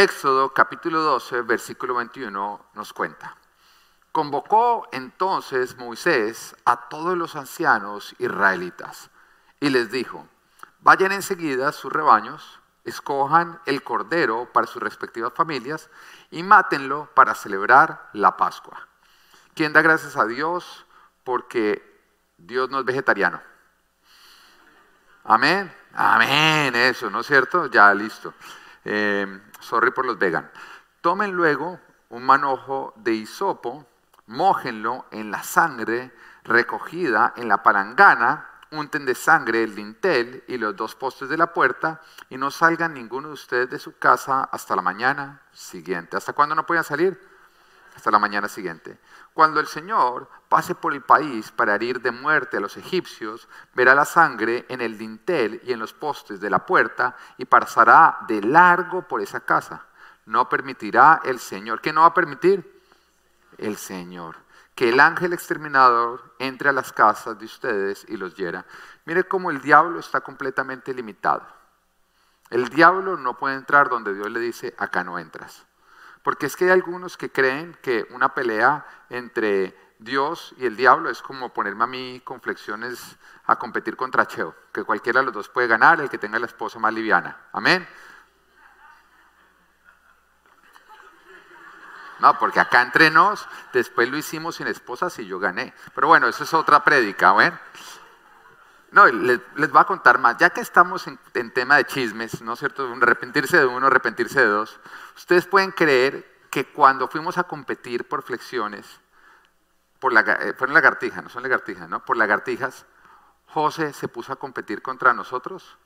Éxodo capítulo 12, versículo 21 nos cuenta. Convocó entonces Moisés a todos los ancianos israelitas y les dijo, vayan enseguida a sus rebaños, escojan el cordero para sus respectivas familias y mátenlo para celebrar la Pascua. ¿Quién da gracias a Dios porque Dios no es vegetariano? Amén. Amén, eso, ¿no es cierto? Ya, listo. Eh, sorry por los vegan. Tomen luego un manojo de hisopo, mójenlo en la sangre recogida en la palangana, unten de sangre el dintel y los dos postes de la puerta y no salgan ninguno de ustedes de su casa hasta la mañana siguiente. ¿Hasta cuándo no pueden salir? Hasta la mañana siguiente. Cuando el Señor pase por el país para herir de muerte a los egipcios, verá la sangre en el dintel y en los postes de la puerta y pasará de largo por esa casa. No permitirá el Señor. ¿Qué no va a permitir? El Señor. Que el ángel exterminador entre a las casas de ustedes y los hiera. Mire cómo el diablo está completamente limitado. El diablo no puede entrar donde Dios le dice, acá no entras. Porque es que hay algunos que creen que una pelea entre Dios y el diablo es como ponerme a mí con flexiones a competir contra Cheo, que cualquiera de los dos puede ganar, el que tenga la esposa más liviana. Amén. No, porque acá entre nos, después lo hicimos sin esposas y yo gané. Pero bueno, eso es otra prédica, ¿ven? No, les, les voy a contar más. Ya que estamos en, tema de chismes, ¿no es cierto? Arrepentirse de uno, arrepentirse de dos. Ustedes pueden creer que cuando fuimos a competir por flexiones, por la, eh, fueron lagartijas, no son lagartijas, ¿no? Por lagartijas, José se puso a competir contra nosotros.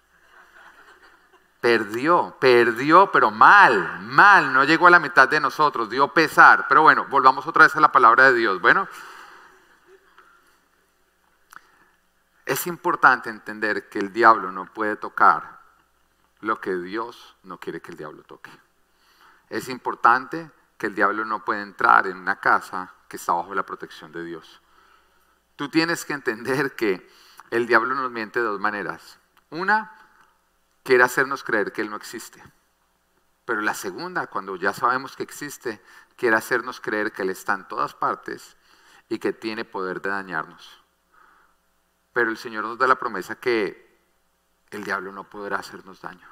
Perdió, perdió, pero mal, mal, no llegó a la mitad de nosotros, dio pesar. Pero bueno, volvamos otra vez a la palabra de Dios. Bueno, Es importante entender que el diablo no puede tocar lo que Dios no quiere que el diablo toque. Es importante que el diablo no puede entrar en una casa que está bajo la protección de Dios. Tú tienes que entender que el diablo nos miente de dos maneras. Una, quiere hacernos creer que Él no existe. Pero la segunda, cuando ya sabemos que existe, quiere hacernos creer que Él está en todas partes y que tiene poder de dañarnos. Pero el Señor nos da la promesa que el diablo no podrá hacernos daño.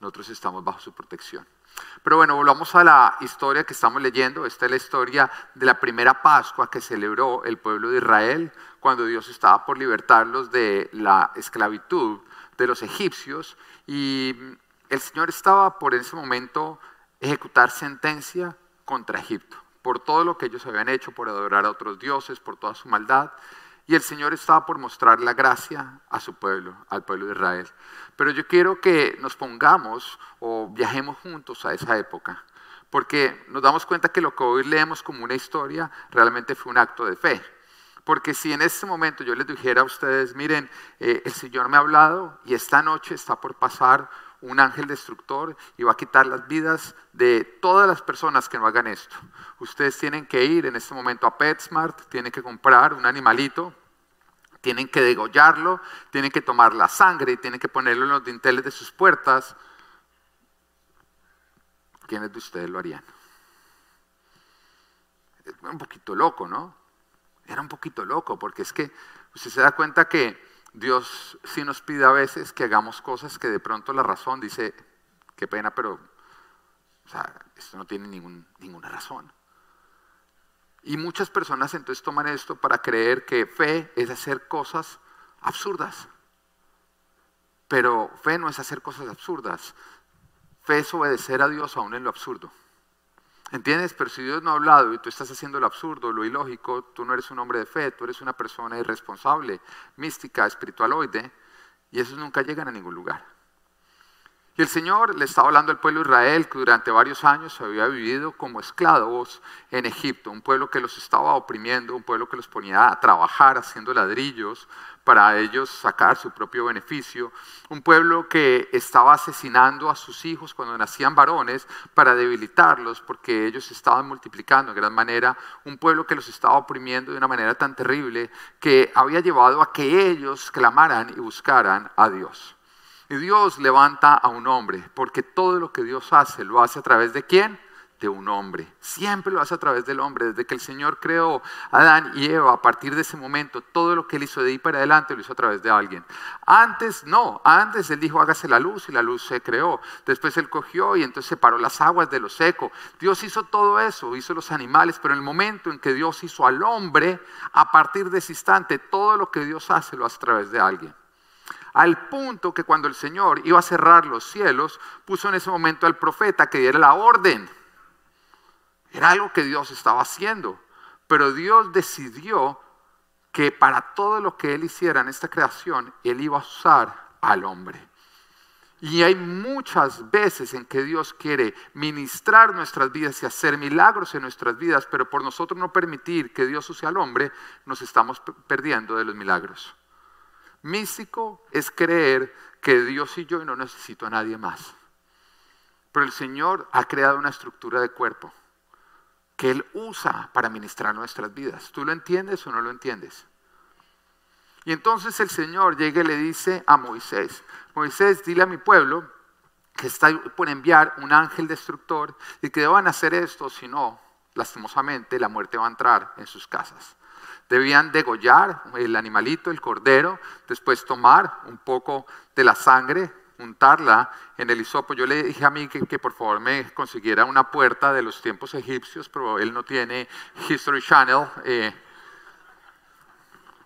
Nosotros estamos bajo su protección. Pero bueno, volvamos a la historia que estamos leyendo. Esta es la historia de la primera Pascua que celebró el pueblo de Israel cuando Dios estaba por libertarlos de la esclavitud de los egipcios. Y el Señor estaba por ese momento ejecutar sentencia contra Egipto por todo lo que ellos habían hecho, por adorar a otros dioses, por toda su maldad. Y el Señor estaba por mostrar la gracia a su pueblo, al pueblo de Israel. Pero yo quiero que nos pongamos o viajemos juntos a esa época, porque nos damos cuenta que lo que hoy leemos como una historia realmente fue un acto de fe. Porque si en este momento yo les dijera a ustedes, miren, eh, el Señor me ha hablado y esta noche está por pasar un ángel destructor y va a quitar las vidas de todas las personas que no hagan esto. Ustedes tienen que ir en este momento a PetSmart, tienen que comprar un animalito, tienen que degollarlo, tienen que tomar la sangre y tienen que ponerlo en los dinteles de sus puertas. ¿Quiénes de ustedes lo harían? Es un poquito loco, ¿no? Era un poquito loco, porque es que usted se da cuenta que Dios sí nos pide a veces que hagamos cosas que de pronto la razón dice, qué pena, pero esto no tiene ninguna razón. Y muchas personas entonces toman esto para creer que fe es hacer cosas absurdas. Pero fe no es hacer cosas absurdas. Fe es obedecer a Dios aún en lo absurdo. ¿Entiendes? Pero si Dios no ha hablado y tú estás haciendo lo absurdo, lo ilógico, tú no eres un hombre de fe, tú eres una persona irresponsable, mística, espiritualoide, y esos nunca llegan a ningún lugar. Y el Señor le estaba hablando al pueblo de Israel que durante varios años había vivido como esclavos en Egipto, un pueblo que los estaba oprimiendo, un pueblo que los ponía a trabajar haciendo ladrillos, para ellos sacar su propio beneficio, un pueblo que estaba asesinando a sus hijos cuando nacían varones para debilitarlos porque ellos estaban multiplicando en gran manera, un pueblo que los estaba oprimiendo de una manera tan terrible que había llevado a que ellos clamaran y buscaran a Dios. Y Dios levanta a un hombre, porque todo lo que Dios hace, lo hace a través de quién? De un hombre. Siempre lo hace a través del hombre. Desde que el Señor creó a Adán y Eva, a partir de ese momento, todo lo que Él hizo de ahí para adelante lo hizo a través de alguien. Antes, no, antes Él dijo, hágase la luz y la luz se creó. Después Él cogió y entonces separó las aguas de lo seco. Dios hizo todo eso, hizo los animales, pero en el momento en que Dios hizo al hombre, a partir de ese instante, todo lo que Dios hace lo hace a través de alguien al punto que cuando el Señor iba a cerrar los cielos, puso en ese momento al profeta que diera la orden. Era algo que Dios estaba haciendo, pero Dios decidió que para todo lo que Él hiciera en esta creación, Él iba a usar al hombre. Y hay muchas veces en que Dios quiere ministrar nuestras vidas y hacer milagros en nuestras vidas, pero por nosotros no permitir que Dios use al hombre, nos estamos perdiendo de los milagros. Místico es creer que Dios y yo no necesito a nadie más. Pero el Señor ha creado una estructura de cuerpo que Él usa para ministrar nuestras vidas. ¿Tú lo entiendes o no lo entiendes? Y entonces el Señor llega y le dice a Moisés, Moisés, dile a mi pueblo que está por enviar un ángel destructor y que deban hacer esto, si no, lastimosamente, la muerte va a entrar en sus casas. Debían degollar el animalito, el cordero, después tomar un poco de la sangre, untarla en el hisopo. Yo le dije a mí que, por favor me consiguiera una puerta de los tiempos egipcios, pero él no tiene History Channel. Eh,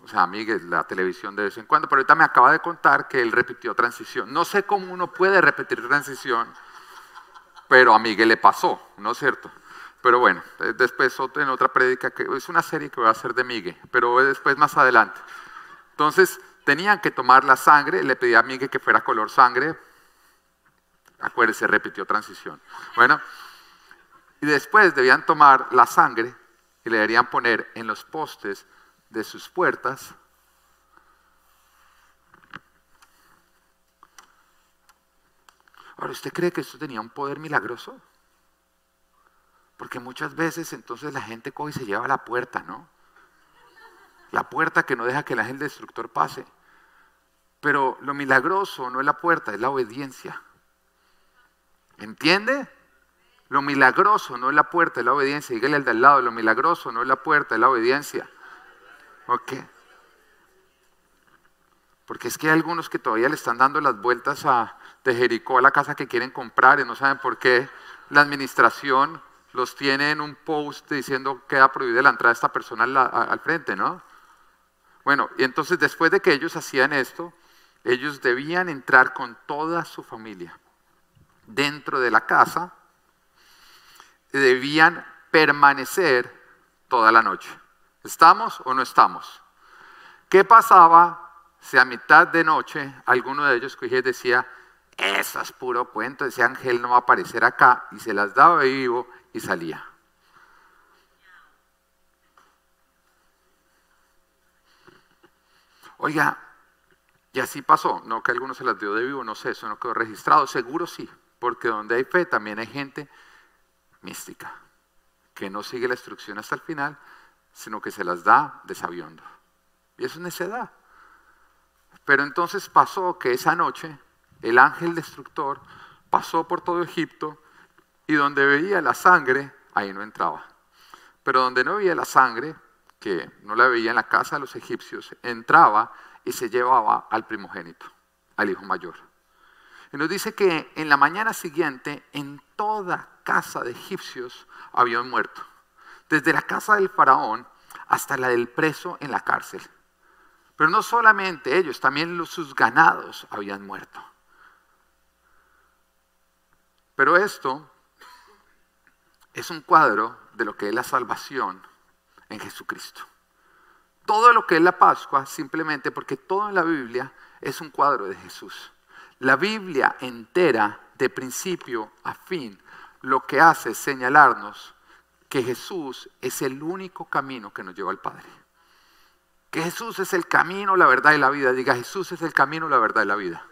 o sea, Miguel, la televisión de vez en cuando, pero ahorita me acaba de contar que él repitió transición. No sé cómo uno puede repetir transición, pero a Miguel le pasó, ¿no es cierto? Pero bueno, eh, después en otra prédica, que es una serie que voy a hacer de Miguel, pero después más adelante. Entonces, tenían que tomar la sangre, le pedí a Miguel que fuera color sangre. Acuérdese, repitió transición. Bueno, y después debían tomar la sangre y le deberían poner en los postes de sus puertas. Ahora, ¿usted cree que esto tenía un poder milagroso? Porque muchas veces entonces la gente coge y se lleva la puerta, ¿no? La puerta que no deja que el ángel destructor pase. Pero lo milagroso no es la puerta, es la obediencia. ¿Entiende? Lo milagroso no es la puerta, es la obediencia. Dígale al de al lado, lo milagroso no es la puerta, es la obediencia. ¿Ok? Porque es que hay algunos que todavía le están dando las vueltas a, de Jericó a la casa que quieren comprar y no saben por qué la administración los tiene en un post diciendo que queda prohibida la entrada de esta persona al, frente, ¿no? Bueno, y entonces después de que ellos hacían esto, ellos debían entrar con toda su familia dentro de la casa, debían permanecer toda la noche. ¿Estamos o no estamos? ¿Qué pasaba si a mitad de noche alguno de ellos cogía decía, eso es puro cuento, ese ángel no va a aparecer acá, y se las daba vivo y salía. Oiga, y así pasó, no que algunos se las dio de vivo, no sé, eso no quedó registrado, seguro sí, porque donde hay fe también hay gente mística, que no sigue la instrucción hasta el final, sino que se las da desaviando. Y eso es necedad. Pero entonces pasó que esa noche el ángel destructor pasó por todo Egipto y donde veía la sangre, ahí no entraba. Pero donde no veía la sangre, que no la veía en la casa de los egipcios, entraba y se llevaba al primogénito, al hijo mayor. Y nos dice que en la mañana siguiente, en toda casa de egipcios había muerto. Desde la casa del faraón hasta la del preso en la cárcel. Pero no solamente ellos, también sus ganados habían muerto. Pero esto es un cuadro de lo que es la salvación en Jesucristo. Todo lo que es la Pascua, simplemente porque todo en la Biblia es un cuadro de Jesús. La Biblia entera, de principio a fin, lo que hace es señalarnos que Jesús es el único camino que nos lleva al Padre. Que Jesús es el camino, la verdad y la vida. Diga, Jesús es el camino, la verdad y la vida.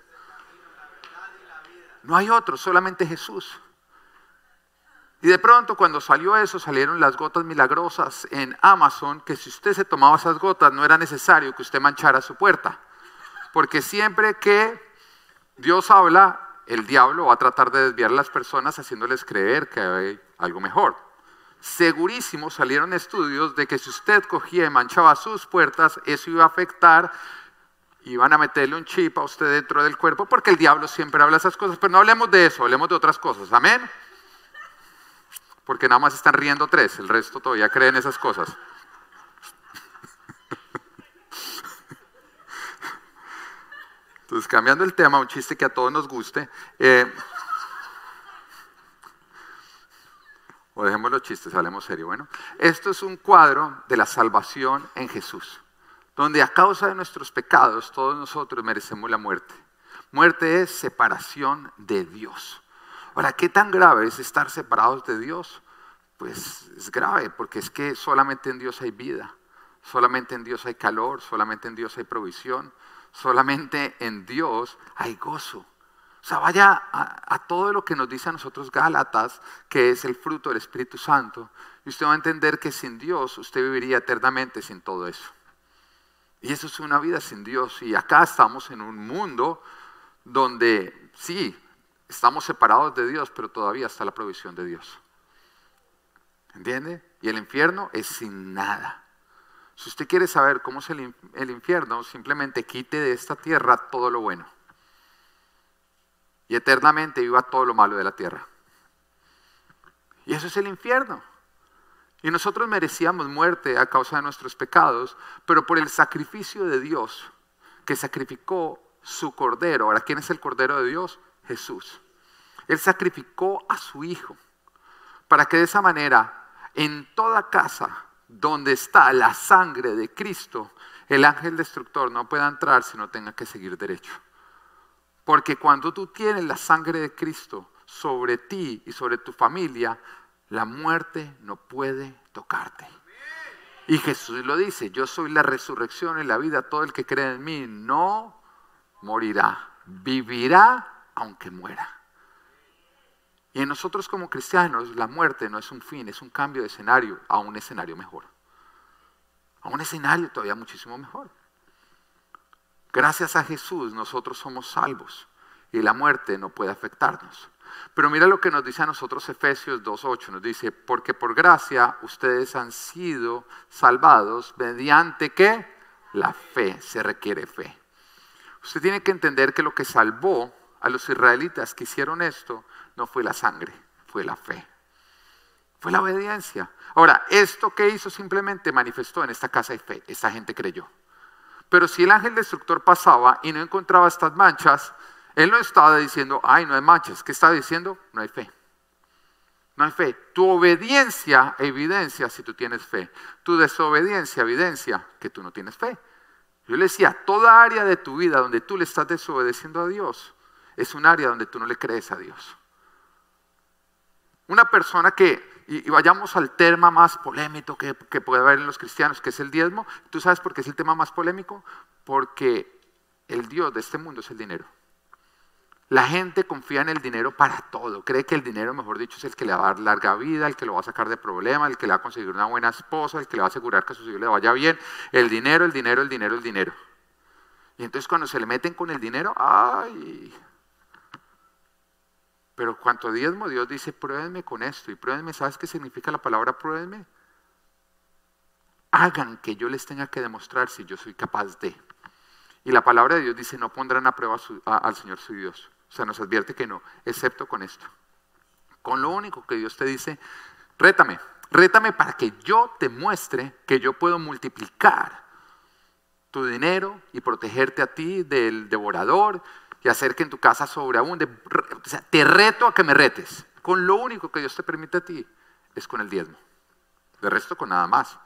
No hay otro, solamente Jesús. Y de pronto cuando salió eso salieron las gotas milagrosas en Amazon, que si usted se tomaba esas gotas no era necesario que usted manchara su puerta. Porque siempre que Dios habla, el diablo va a tratar de desviar a las personas haciéndoles creer que hay algo mejor. Segurísimo salieron estudios de que si usted cogía y manchaba sus puertas, eso iba a afectar, iban a meterle un chip a usted dentro del cuerpo, porque el diablo siempre habla esas cosas, pero no hablemos de eso, hablemos de otras cosas, amén. Porque nada más están riendo tres, el resto todavía creen esas cosas. Entonces, cambiando el tema, un chiste que a todos nos guste. Eh, o dejemos los chistes, hablemos serio. Bueno, esto es un cuadro de la salvación en Jesús, donde a causa de nuestros pecados todos nosotros merecemos la muerte. Muerte es separación de Dios. Ahora, ¿qué tan grave es estar separados de Dios? Pues es grave, porque es que solamente en Dios hay vida, solamente en Dios hay calor, solamente en Dios hay provisión, solamente en Dios hay gozo. O sea, vaya a, todo lo que nos dice a nosotros Gálatas, que es el fruto del Espíritu Santo, y usted va a entender que sin Dios usted viviría eternamente sin todo eso. Y eso es una vida sin Dios. Y acá estamos en un mundo donde sí, estamos separados de Dios, pero todavía está la provisión de Dios. ¿Entiende? Y el infierno es sin nada. Si usted quiere saber cómo es el, infierno, simplemente quite de esta tierra todo lo bueno. Y eternamente viva todo lo malo de la tierra. Y eso es el infierno. Y nosotros merecíamos muerte a causa de nuestros pecados, pero por el sacrificio de Dios, que sacrificó su cordero. Ahora, ¿quién es el cordero de Dios? Jesús. Él sacrificó a su Hijo para que de esa manera en toda casa donde está la sangre de Cristo, el ángel destructor no pueda entrar si no tenga que seguir derecho. Porque cuando tú tienes la sangre de Cristo sobre ti y sobre tu familia, la muerte no puede tocarte. Y Jesús lo dice, yo soy la resurrección y la vida, todo el que cree en mí no morirá, vivirá aunque muera. Y en nosotros como cristianos la muerte no es un fin, es un cambio de escenario a un escenario mejor. A un escenario todavía muchísimo mejor. Gracias a Jesús nosotros somos salvos y la muerte no puede afectarnos. Pero mira lo que nos dice a nosotros Efesios 2.8, nos dice, porque por gracia ustedes han sido salvados mediante qué? La fe, se requiere fe. Usted tiene que entender que lo que salvó a los israelitas que hicieron esto no fue la sangre, fue la fe. Fue la obediencia. Ahora, esto que hizo simplemente manifestó en esta casa de fe. Esta gente creyó. Pero si el ángel destructor pasaba y no encontraba estas manchas, él no estaba diciendo, ay, no hay manchas. ¿Qué estaba diciendo? No hay fe. No hay fe. Tu obediencia evidencia si tú tienes fe. Tu desobediencia evidencia que tú no tienes fe. Yo le decía, toda área de tu vida donde tú le estás desobedeciendo a Dios es un área donde tú no le crees a Dios. Una persona que, y, vayamos al tema más polémico que, que puede haber en los cristianos, que es el diezmo. ¿Tú sabes por qué es el tema más polémico? Porque el Dios de este mundo es el dinero. La gente confía en el dinero para todo. Cree que el dinero, mejor dicho, es el que le va a dar larga vida, el que lo va a sacar de problemas, el que le va a conseguir una buena esposa, el que le va a asegurar que a su hijo le vaya bien. El dinero, el dinero, el dinero, el dinero. Y entonces cuando se le meten con el dinero, ¡ay! Pero cuanto diezmo, Dios dice, pruébenme con esto. Y pruébenme, ¿sabes qué significa la palabra pruébenme? Hagan que yo les tenga que demostrar si yo soy capaz de. Y la palabra de Dios dice, no pondrán a prueba al Señor su Dios. O sea, nos advierte que no, excepto con esto. Con lo único que Dios te dice, rétame, rétame para que yo te muestre que yo puedo multiplicar tu dinero y protegerte a ti del devorador y hacer que en tu casa sobreabunde. O sea, te reto a que me retes. Con lo único que Dios te permite a ti es con el diezmo. De resto, con nada más.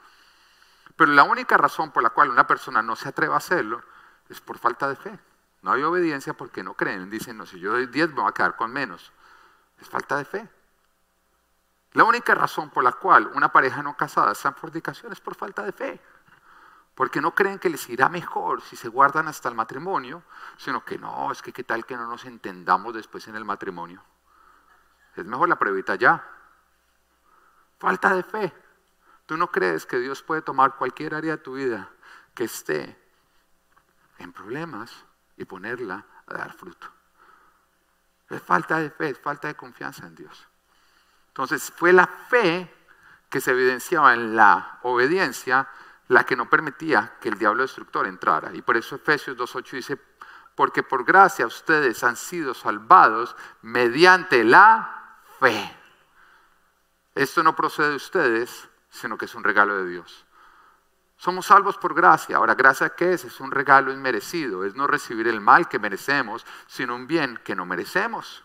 Pero la única razón por la cual una persona no se atreve a hacerlo es por falta de fe. No hay obediencia porque no creen. Dicen, no, si yo doy diezmo, me a quedar con menos. Es falta de fe. La única razón por la cual una pareja no casada está en fornicación es por falta de fe porque no creen que les irá mejor si se guardan hasta el matrimonio, sino que no, es que qué tal que no nos entendamos después en el matrimonio. Es mejor la pruebita ya. Falta de fe. Tú no crees que Dios puede tomar cualquier área de tu vida que esté en problemas y ponerla a dar fruto. Es falta de fe, es falta de confianza en Dios. Entonces fue la fe que se evidenciaba en la obediencia la que no permitía que el diablo destructor entrara. Y por eso Efesios 2.8 dice, porque por gracia ustedes han sido salvados mediante la fe. Esto no procede de ustedes, sino que es un regalo de Dios. Somos salvos por gracia. Ahora, ¿gracia qué es? Es un regalo inmerecido. Es no recibir el mal que merecemos, sino un bien que no merecemos.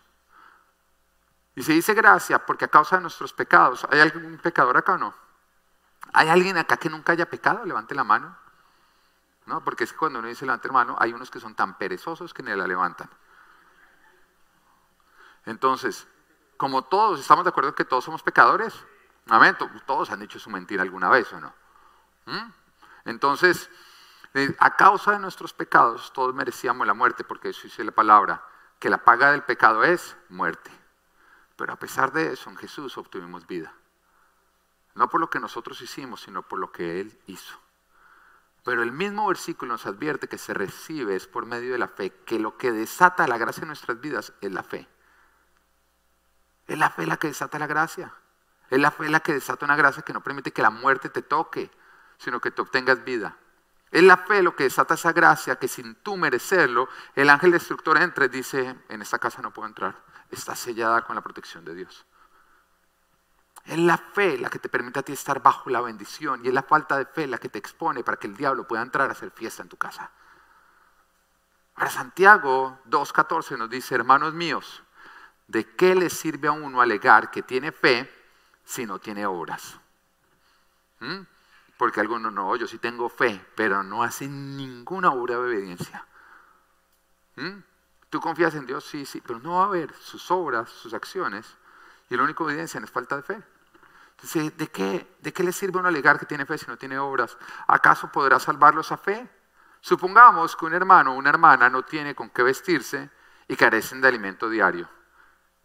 Y se dice gracia porque a causa de nuestros pecados, ¿hay algún pecador acá o no? ¿Hay alguien acá que nunca haya pecado? Levante la mano. No, porque es que cuando uno dice levante la mano, hay unos que son tan perezosos que ni la levantan. Entonces, como todos estamos de acuerdo que todos somos pecadores, todos han dicho su mentira alguna vez o no. ¿Mm? Entonces, a causa de nuestros pecados, todos merecíamos la muerte, porque eso dice la palabra, que la paga del pecado es muerte. Pero a pesar de eso, en Jesús obtuvimos vida. No por lo que nosotros hicimos, sino por lo que Él hizo. Pero el mismo versículo nos advierte que se recibe es por medio de la fe, que lo que desata la gracia en nuestras vidas es la fe. Es la fe la que desata la gracia. Es la fe la que desata una gracia que no permite que la muerte te toque, sino que te obtengas vida. Es la fe lo que desata esa gracia que sin tú merecerlo, el ángel destructor entra y dice, en esta casa no puedo entrar está sellada con la protección de Dios. Es la fe la que te permite a ti estar bajo la bendición y es la falta de fe la que te expone para que el diablo pueda entrar a hacer fiesta en tu casa. Ahora Santiago 2.14 nos dice, hermanos míos, ¿de qué le sirve a uno alegar que tiene fe si no tiene obras? ¿Mm? Porque algunos no, yo sí tengo fe, pero no hacen ninguna obra de obediencia. ¿Mm? ¿Tú confías en Dios? Sí, sí, pero no va a haber sus obras, sus acciones, y la única evidencia es falta de fe. Entonces, ¿de qué, ¿de le sirve a uno alegar que tiene fe si no tiene obras? ¿Acaso podrá salvarlo esa fe? Supongamos que un hermano o una hermana no tiene con qué vestirse y carecen de alimento diario.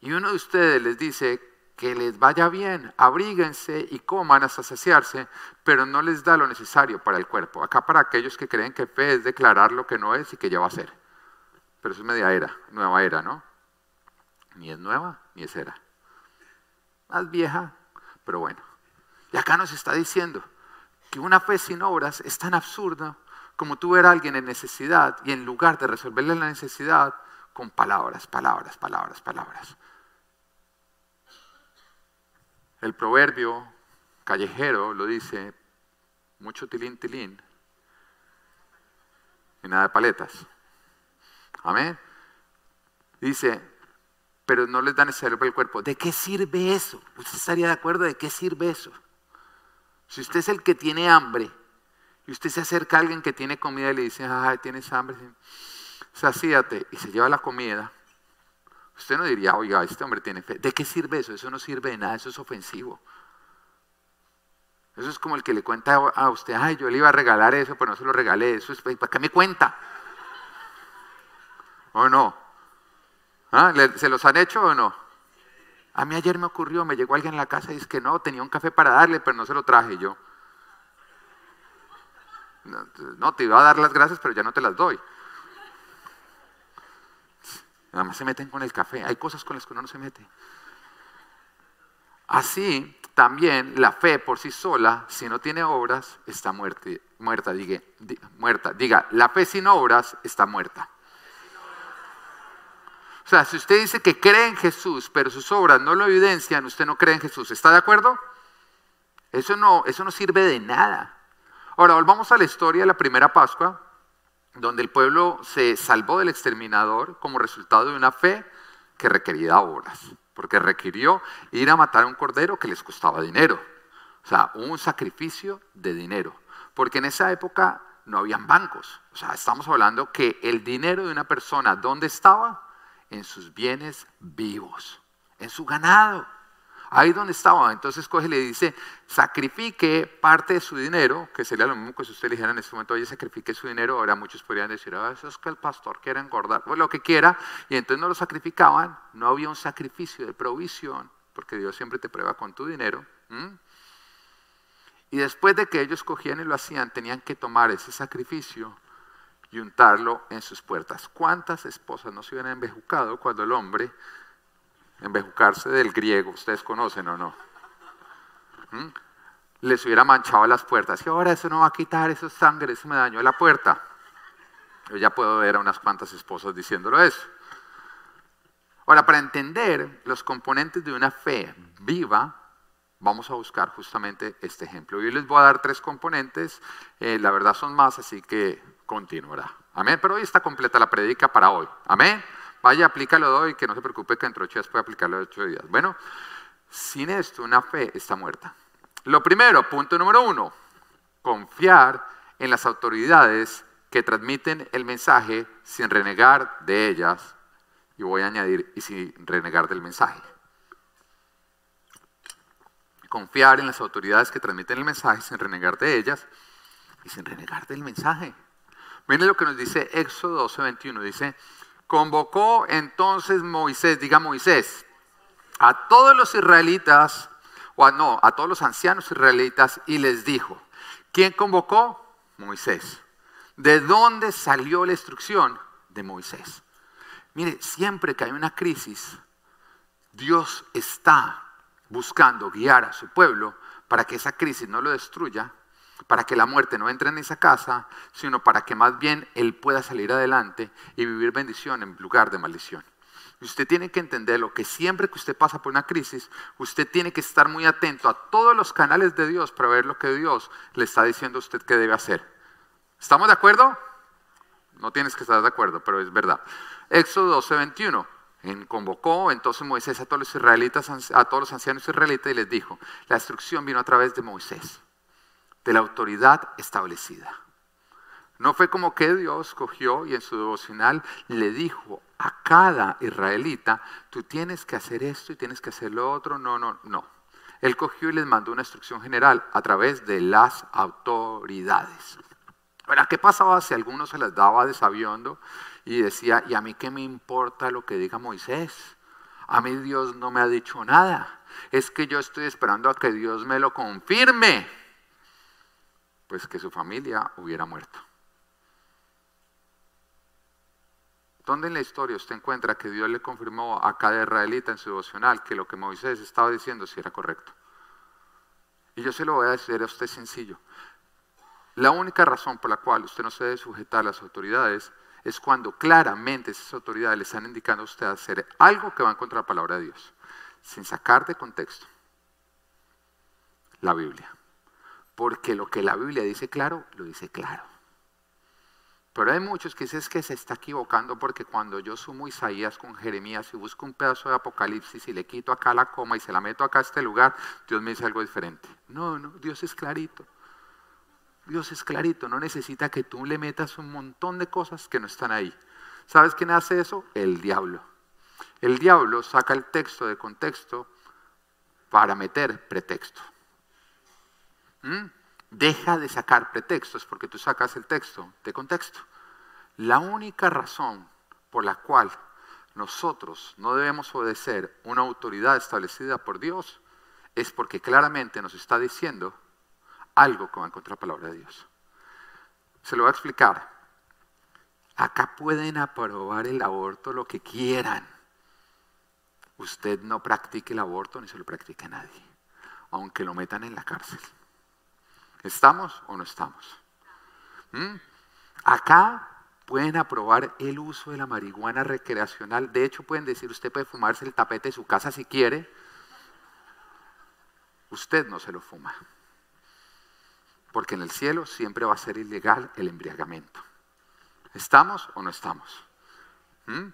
Y uno de ustedes les dice que les vaya bien, abríguense y coman hasta saciarse, pero no les da lo necesario para el cuerpo. Acá para aquellos que creen que fe es declarar lo que no es y que ya va a ser. Pero eso es media era, nueva era, ¿no? Ni es nueva, ni es era. Más vieja, pero bueno. Y acá nos está diciendo que una fe sin obras es tan absurda como tú ver a alguien en necesidad y en lugar de resolverle la necesidad con palabras, palabras, palabras, palabras. El proverbio callejero lo dice, mucho tilín, tilín y nada de paletas. Amén. Dice, pero no les da necesario para cuerpo. ¿De qué sirve eso? ¿Usted estaría de acuerdo de qué sirve eso? Si usted es el que tiene hambre y usted se acerca a alguien que tiene comida y le dice, ay, tienes hambre, sacíate y se lleva la comida, usted no diría, oiga, este hombre tiene fe. ¿De qué sirve eso? Eso no sirve de nada, eso es ofensivo. Eso es como el que le cuenta a usted, ay, yo le iba a regalar eso, pero no se lo regalé, eso es, ¿para qué me cuenta? ¿O no? ¿Ah? ¿Se los han hecho o no? A mí ayer me ocurrió, me llegó alguien a la casa y dice que no, tenía un café para darle, pero no se lo traje yo. No, te iba a dar las gracias, pero ya no te las doy. Nada más se meten con el café. Hay cosas con las que uno no se mete. Así también la fe por sí sola, si no tiene obras, está muerta. Muerta, diga, muerta. Diga, la fe sin obras está muerta. O sea, si usted dice que cree en Jesús, pero sus obras no lo evidencian, usted no cree en Jesús. ¿Está de acuerdo? Eso no, eso no sirve de nada. Ahora, volvamos a la historia de la primera Pascua, donde el pueblo se salvó del exterminador como resultado de una fe que requería obras, porque requirió ir a matar a un cordero que les costaba dinero. O sea, un sacrificio de dinero. Porque en esa época no habían bancos. O sea, estamos hablando que el dinero de una persona, ¿dónde estaba? En sus bienes vivos, en su ganado. Ahí donde estaba. Entonces coge y le dice, sacrifique parte de su dinero, que sería lo mismo que si usted le dijera en este momento, oye, sacrifique su dinero. Ahora muchos podrían decir, ah, eso es que el pastor quiere engordar, pues lo que quiera. Y entonces no lo sacrificaban, no había un sacrificio de provisión, porque Dios siempre te prueba con tu dinero. Y después de que ellos cogían y lo hacían, tenían que tomar ese sacrificio y untarlo en sus puertas. ¿Cuántas esposas no se hubieran embejucado cuando el hombre, embejucarse del griego, ustedes conocen o no? ¿Mm? Les hubiera manchado las puertas. Y ahora eso no va a quitar, eso es sangre, eso me dañó la puerta. Yo ya puedo ver a unas cuantas esposas diciéndolo eso. Ahora, para entender los componentes de una fe viva, vamos a buscar justamente este ejemplo. Hoy les voy a dar tres componentes, eh, la verdad son más, así que continuará. Amén, pero hoy está completa la predica para hoy. Amén. Vaya, aplícalo hoy, que no se preocupe que entre ocho días puede aplicarlo ocho días. Bueno, sin esto una fe está muerta. Lo primero, punto número uno, confiar en las autoridades que transmiten el mensaje sin renegar de ellas y voy a añadir, y sin renegar del mensaje. Confiar en las autoridades que transmiten el mensaje sin renegar de ellas y sin renegar del mensaje. Miren lo que nos dice Éxodo 12, 21. Dice, convocó entonces Moisés, diga Moisés, a todos los israelitas, o no, a todos los ancianos israelitas y les dijo, ¿quién convocó? Moisés. ¿De dónde salió la instrucción? De Moisés. Mire, siempre que hay una crisis, Dios está buscando guiar a su pueblo para que esa crisis no lo destruya, para que la muerte no entre en esa casa, sino para que más bien Él pueda salir adelante y vivir bendición en lugar de maldición. Y usted tiene que entender lo que siempre que usted pasa por una crisis, usted tiene que estar muy atento a todos los canales de Dios para ver lo que Dios le está diciendo a usted que debe hacer. ¿Estamos de acuerdo? No tienes que estar de acuerdo, pero es verdad. Éxodo 12, 21. En convocó entonces Moisés a todos los israelitas, a todos los ancianos israelitas y les dijo, la instrucción vino a través de Moisés, de la autoridad establecida. No fue como que Dios cogió y en su devocional le dijo a cada israelita, tú tienes que hacer esto y tienes que hacer lo otro. No, no, no. Él cogió y les mandó una instrucción general a través de las autoridades. Ahora, ¿qué pasaba si alguno se las daba desaviando y decía, ¿y a mí qué me importa lo que diga Moisés? A mí Dios no me ha dicho nada. Es que yo estoy esperando a que Dios me lo confirme. Pues que su familia hubiera muerto. ¿Dónde en la historia usted encuentra que Dios le confirmó a cada israelita en su devocional que lo que Moisés estaba diciendo era correcto? Y yo se lo voy a decir a usted sencillo. La única razón por la cual usted no se debe sujetar a las autoridades es cuando claramente esas autoridades le están indicando a usted hacer algo que va en contra de la palabra de Dios, sin sacar de contexto la Biblia. Porque lo que la Biblia dice claro, lo dice claro. Pero hay muchos que dicen que se está equivocando porque cuando yo sumo Isaías con Jeremías y busco un pedazo de Apocalipsis y le quito acá la coma y se la meto acá a este lugar, Dios me dice algo diferente. No, no, Dios es clarito. Dios es clarito, no necesita que tú le metas un montón de cosas que no están ahí. ¿Sabes quién hace eso? El diablo. El diablo saca el texto de contexto para meter pretexto. Deja de sacar pretextos porque tú sacas el texto de contexto. La única razón por la cual nosotros no debemos obedecer una autoridad establecida por Dios es porque claramente nos está diciendo algo que va en contra la palabra de Dios. Se lo voy a explicar. Acá pueden aprobar el aborto lo que quieran. Usted no practique el aborto ni se lo practique a nadie, aunque lo metan en la cárcel. ¿Estamos o no estamos? ¿Mm? Acá pueden aprobar el uso de la marihuana recreacional. De hecho, pueden decir, usted puede fumarse el tapete de su casa si quiere. Usted no se lo fuma. Porque en el cielo siempre va a ser ilegal el embriagamiento. ¿Estamos o no estamos? ¿Mm?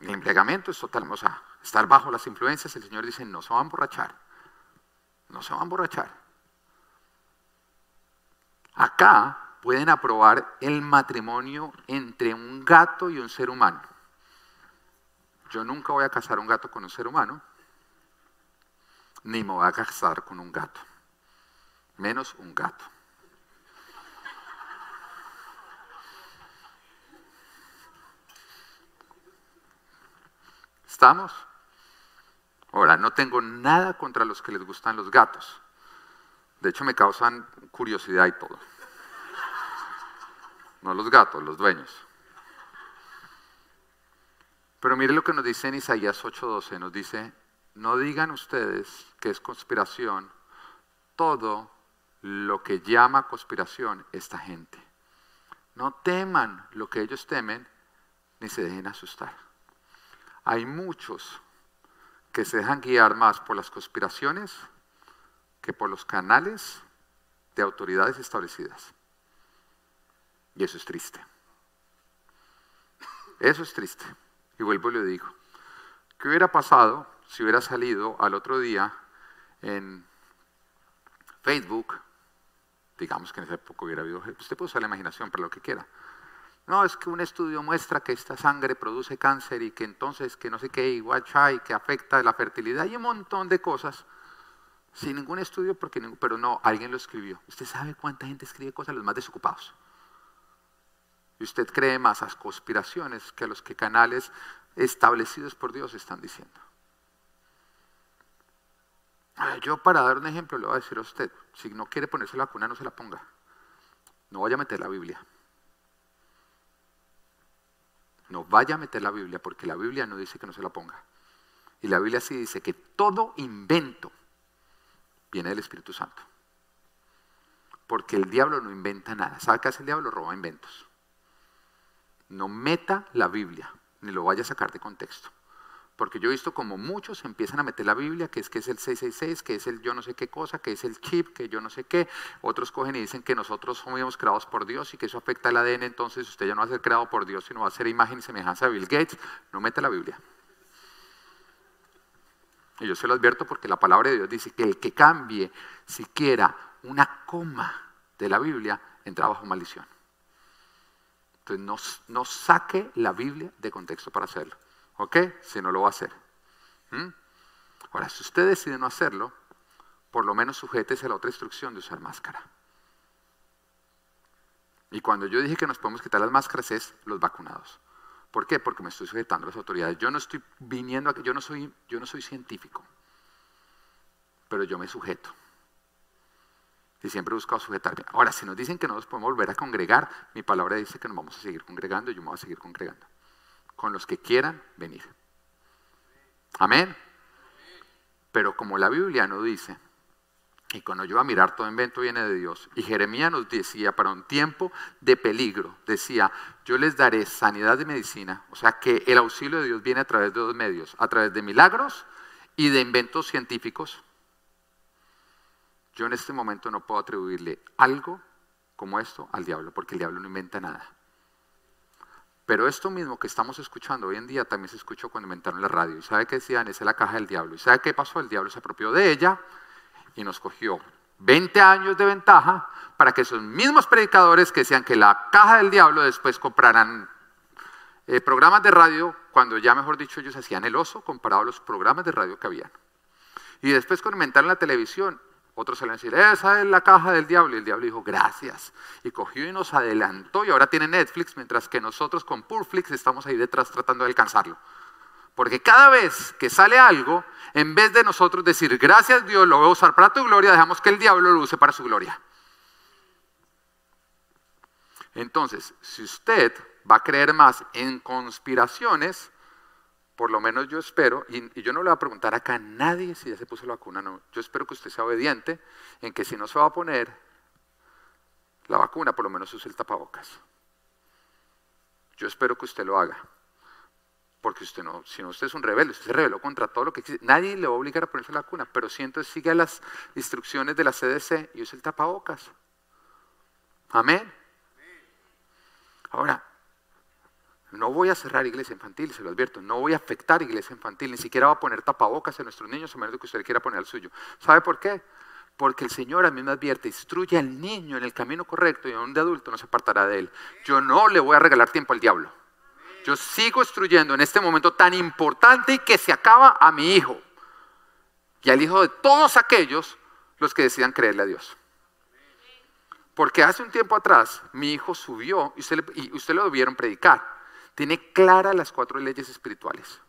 El embriagamiento es total, o sea, estar bajo las influencias, el Señor dice, no se va a emborrachar. No se va a emborrachar. Acá pueden aprobar el matrimonio entre un gato y un ser humano. Yo nunca voy a casar un gato con un ser humano, ni me voy a casar con un gato, menos un gato. ¿Estamos? Ahora, no tengo nada contra los que les gustan los gatos. De hecho, me causan curiosidad y todo. No los gatos, los dueños. Pero mire lo que nos dice en Isaías 8:12, nos dice, no digan ustedes que es conspiración todo lo que llama conspiración esta gente. No teman lo que ellos temen, ni se dejen asustar. Hay muchos que se dejan guiar más por las conspiraciones que por los canales de autoridades establecidas. Y eso es triste. Eso es triste. Y vuelvo y le digo, ¿qué hubiera pasado si hubiera salido al otro día en Facebook? Digamos que en esa época hubiera habido, usted puede usar la imaginación para lo que quiera. No, es que un estudio muestra que esta sangre produce cáncer y que entonces que no sé qué, y que afecta la fertilidad y un montón de cosas. Sin ningún estudio, porque, pero no, alguien lo escribió. ¿Usted sabe cuánta gente escribe cosas? Los más desocupados. Y usted cree más a conspiraciones que a los que canales establecidos por Dios están diciendo. Yo para dar un ejemplo le voy a decir a usted, si no quiere ponerse la vacuna, no se la ponga. No vaya a meter la Biblia. No vaya a meter la Biblia porque la Biblia no dice que no se la ponga. Y la Biblia sí dice que todo invento viene del Espíritu Santo. Porque el diablo no inventa nada. ¿Sabe qué hace el diablo? Roba inventos. No meta la Biblia, ni lo vaya a sacar de contexto. Porque yo he visto como muchos empiezan a meter la Biblia, que es que es el 666, que es el yo no sé qué cosa, que es el chip, que yo no sé qué. Otros cogen y dicen que nosotros somos creados por Dios y que eso afecta al ADN, entonces usted ya no va a ser creado por Dios, sino va a ser imagen y semejanza de Bill Gates. No mete la Biblia. Y yo se lo advierto porque la palabra de Dios dice que el que cambie siquiera una coma de la Biblia entra bajo maldición. Entonces no, saque la Biblia de contexto para hacerlo. ¿Ok? Si no lo va a hacer. Ahora, si usted decide no hacerlo, por lo menos sujétese a la otra instrucción de usar máscara. Y cuando yo dije que nos podemos quitar las máscaras es los vacunados. ¿Por qué? Porque me estoy sujetando a las autoridades. Yo no estoy viniendo aquí, yo no soy, yo no soy científico, pero yo me sujeto. Y siempre he buscado sujetarme. Ahora, si nos dicen que no nos podemos volver a congregar, mi palabra dice que nos vamos a seguir congregando y yo me voy a seguir congregando. Con los que quieran venir. Amén. Pero como la Biblia no dice y cuando yo a mirar, todo invento viene de Dios. Y Jeremías nos decía, para un tiempo de peligro, decía, yo les daré sanidad de medicina. O sea que el auxilio de Dios viene a través de dos medios, a través de milagros y de inventos científicos. Yo en este momento no puedo atribuirle algo como esto al diablo, porque el diablo no inventa nada. Pero esto mismo que estamos escuchando hoy en día también se escuchó cuando inventaron la radio. ¿Y sabe qué decían? Esa es la caja del diablo. ¿Y sabe qué pasó? El diablo se apropió de ella y nos cogió 20 años de ventaja para que esos mismos predicadores que decían que la caja del diablo después compraran eh, programas de radio, cuando ya mejor dicho ellos hacían el oso comparado a los programas de radio que habían. Y después cuando inventaron la televisión, otros salían a decir, esa es la caja del diablo. Y el diablo dijo, gracias. Y cogió y nos adelantó y ahora tiene Netflix, mientras que nosotros con Purflix estamos ahí detrás tratando de alcanzarlo. Porque cada vez que sale algo, en vez de nosotros decir, gracias Dios, lo voy a usar para tu gloria, dejamos que el diablo lo use para su gloria. Entonces, si usted va a creer más en conspiraciones, por lo menos yo espero, y, yo no le voy a preguntar acá a nadie si ya se puso la vacuna, no, yo espero que usted sea obediente en que si no se va a poner la vacuna, por lo menos use el tapabocas. Yo espero que usted lo haga. Porque usted no, si no, usted es un rebelde, usted se rebeló contra todo lo que existe. Nadie le va a obligar a ponerse la vacuna, pero si entonces sigue las instrucciones de la CDC y use el tapabocas. Amén. Ahora, no voy a cerrar iglesia infantil, se lo advierto, no voy a afectar iglesia infantil, ni siquiera va a poner tapabocas a nuestros niños, a menos que usted quiera poner el suyo. ¿Sabe por qué? Porque el Señor a mí me advierte, instruye al niño en el camino correcto y a un de adulto no se apartará de él. Yo no le voy a regalar tiempo al diablo. Yo sigo instruyendo en este momento tan importante y que se acaba a mi hijo y al hijo de todos aquellos los que decidan creerle a Dios. Porque hace un tiempo atrás mi hijo subió y usted, y usted lo debieron predicar. Tiene claras las cuatro leyes espirituales.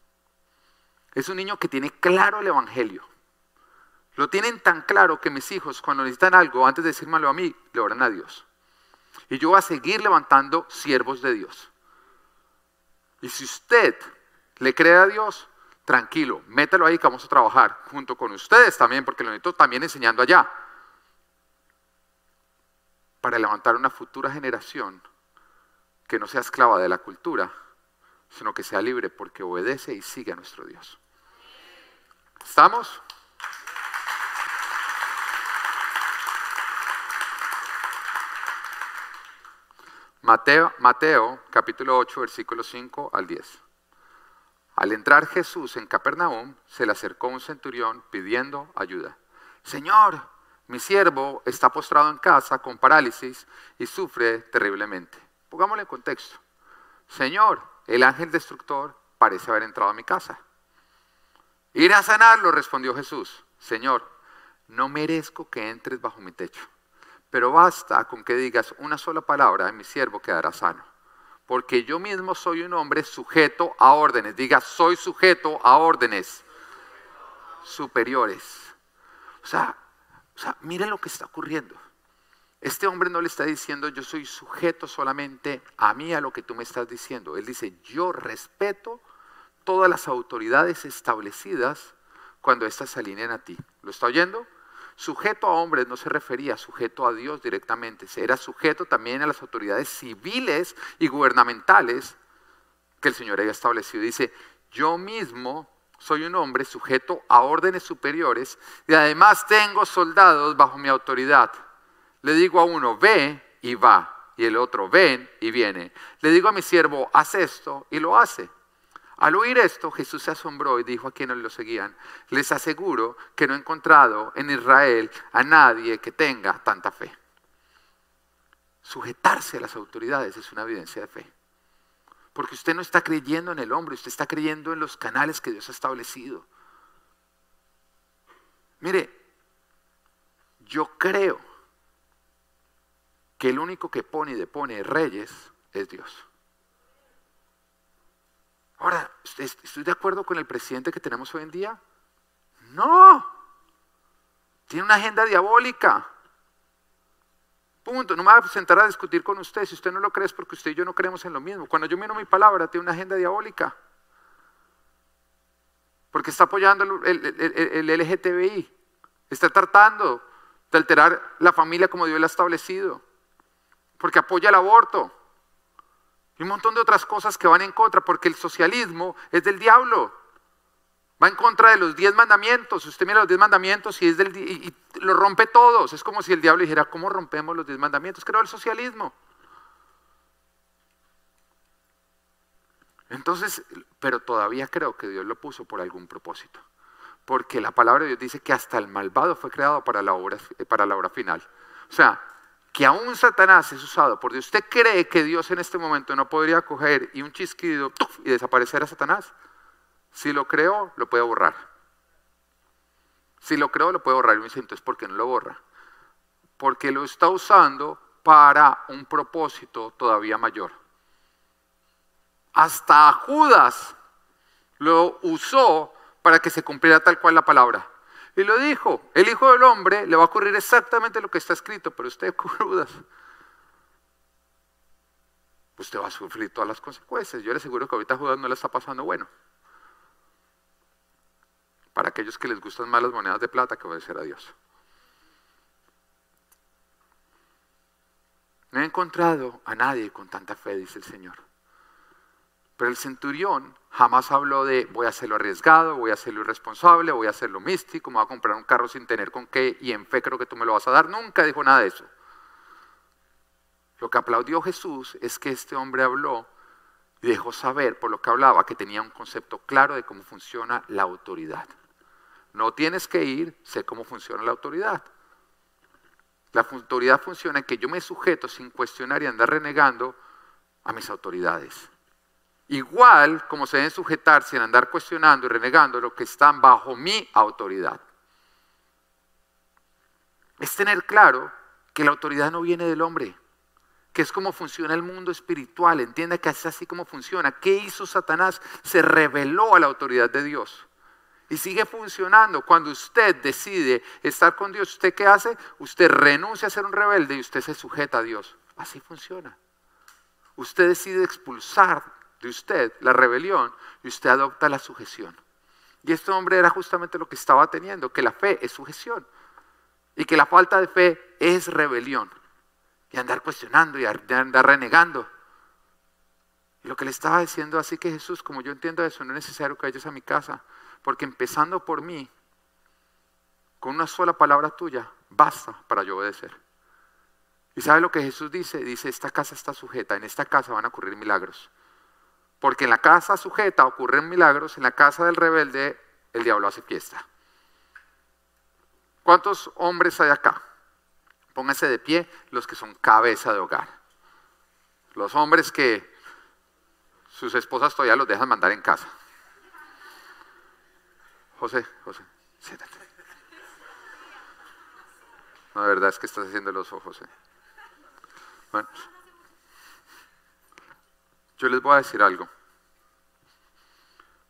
Es un niño que tiene claro el Evangelio. Lo tienen tan claro que mis hijos cuando necesitan algo, antes de decírmelo a mí, le oran a Dios. Y yo voy a seguir levantando siervos de Dios. Y si usted le cree a Dios, tranquilo, mételo ahí que vamos a trabajar junto con ustedes también, porque lo necesito también enseñando allá. Para levantar una futura generación que no sea esclava de la cultura, sino que sea libre porque obedece y sigue a nuestro Dios. ¿Estamos? Mateo, Mateo capítulo 8, versículo 5 al 10. Al entrar Jesús en Capernaum, se le acercó un centurión pidiendo ayuda. Señor, mi siervo está postrado en casa con parálisis y sufre terriblemente. Pongámosle en contexto. Señor, el ángel destructor parece haber entrado a mi casa. Ir a sanarlo, respondió Jesús. Señor, no merezco que entres bajo mi techo, pero basta con que digas una sola palabra y mi siervo quedará sano. Porque yo mismo soy un hombre sujeto a órdenes. Diga, soy sujeto a órdenes superiores. O sea, miren lo que está ocurriendo. Este hombre no le está diciendo yo soy sujeto solamente a mí, a lo que tú me estás diciendo. Él dice yo respeto todas las autoridades establecidas cuando éstas se alinean a ti. ¿Lo está oyendo? Sujeto a hombres no se refería sujeto a Dios directamente, era sujeto también a las autoridades civiles y gubernamentales que el Señor haya establecido. Dice, yo mismo soy un hombre sujeto a órdenes superiores y además tengo soldados bajo mi autoridad. Le digo a uno, ve y va. Y el otro, ven y viene. Le digo a mi siervo, haz esto y lo hace. Al oír esto, Jesús se asombró y dijo a quienes lo seguían, les aseguro que no he encontrado en Israel a nadie que tenga tanta fe. Sujetarse a las autoridades es una evidencia de fe. Porque usted no está creyendo en el hombre, usted está creyendo en los canales que Dios ha establecido. Mire, yo creo que el único que pone y depone reyes es Dios. Ahora, ¿estoy de acuerdo con el presidente que tenemos hoy en día? No. Tiene una agenda diabólica. Punto. No me voy a sentar a discutir con usted. Si usted no lo cree es porque usted y yo no creemos en lo mismo. Cuando yo miro mi palabra, tiene una agenda diabólica. Porque está apoyando el, el, LGTBI. Está tratando de alterar la familia como Dios la ha establecido porque apoya el aborto. Y un montón de otras cosas que van en contra, porque el socialismo es del diablo. Va en contra de los diez mandamientos. Usted mira los diez mandamientos y, es del, y, rompe todos. Es como si el diablo dijera, ¿cómo rompemos los diez mandamientos? Creo el socialismo. Entonces, pero todavía creo que Dios lo puso por algún propósito. Porque la palabra de Dios dice que hasta el malvado fue creado para la obra, para la obra final. O sea, que aún Satanás es usado por Dios. ¿Usted cree que Dios en este momento no podría coger y un chisquido y desaparecer a Satanás? Si lo creó, lo puede borrar. Si lo creó, lo puede borrar. Y me dice, entonces, ¿por qué no lo borra? Porque lo está usando para un propósito todavía mayor. Hasta Judas lo usó para que se cumpliera tal cual la palabra. Y lo dijo, el Hijo del Hombre le va a ocurrir exactamente lo que está escrito, pero usted crudas. Usted va a sufrir todas las consecuencias. Yo le aseguro que ahorita Judas no le está pasando bueno. Para aquellos que les gustan más las monedas de plata que obedecer a Dios. No he encontrado a nadie con tanta fe, dice el Señor. Pero el centurión jamás habló de voy a hacerlo arriesgado, voy a hacerlo irresponsable, voy a hacerlo místico, me voy a comprar un carro sin tener con qué y en fe creo que tú me lo vas a dar. Nunca dijo nada de eso. Lo que aplaudió Jesús es que este hombre habló y dejó saber por lo que hablaba que tenía un concepto claro de cómo funciona la autoridad. No tienes que ir, sé cómo funciona la autoridad. La autoridad funciona en que yo me sujeto sin cuestionar y andar renegando a mis autoridades. Igual como se deben sujetar sin andar cuestionando y renegando lo que están bajo mi autoridad. Es tener claro que la autoridad no viene del hombre, que es como funciona el mundo espiritual. Entienda que es así como funciona. ¿Qué hizo Satanás? Se reveló a la autoridad de Dios. Y sigue funcionando. Cuando usted decide estar con Dios, ¿usted qué hace? Usted renuncia a ser un rebelde y usted se sujeta a Dios. Así funciona. Usted decide expulsar de usted la rebelión y usted adopta la sujeción. Y este hombre era justamente lo que estaba teniendo, que la fe es sujeción y que la falta de fe es rebelión y andar cuestionando y andar renegando. Y lo que le estaba diciendo, así que Jesús, como yo entiendo eso, no es necesario que vayas a mi casa, porque empezando por mí, con una sola palabra tuya, basta para yo obedecer. ¿Y sabe lo que Jesús dice? Dice, esta casa está sujeta, en esta casa van a ocurrir milagros. Porque en la casa sujeta ocurren milagros, en la casa del rebelde el diablo hace fiesta. ¿Cuántos hombres hay acá? Pónganse de pie los que son cabeza de hogar. Los hombres que sus esposas todavía los dejan mandar en casa. José, José, siéntate. No, la verdad es que estás haciendo los ojos, José. Bueno, yo les voy a decir algo.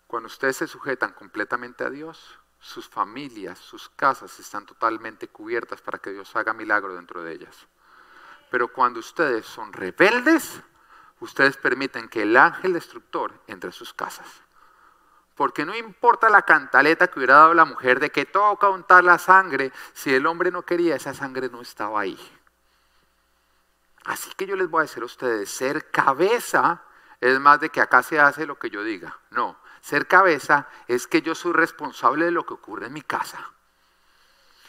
Cuando ustedes se sujetan completamente a Dios, sus familias, sus casas están totalmente cubiertas para que Dios haga milagro dentro de ellas. Pero cuando ustedes son rebeldes, ustedes permiten que el ángel destructor entre a sus casas. Porque no importa la cantaleta que hubiera dado la mujer de que toca untar la sangre, si el hombre no quería, esa sangre no estaba ahí. Así que yo les voy a decir a ustedes, ser cabeza es más de que acá se hace lo que yo diga. No, ser cabeza es que yo soy responsable de lo que ocurre en mi casa.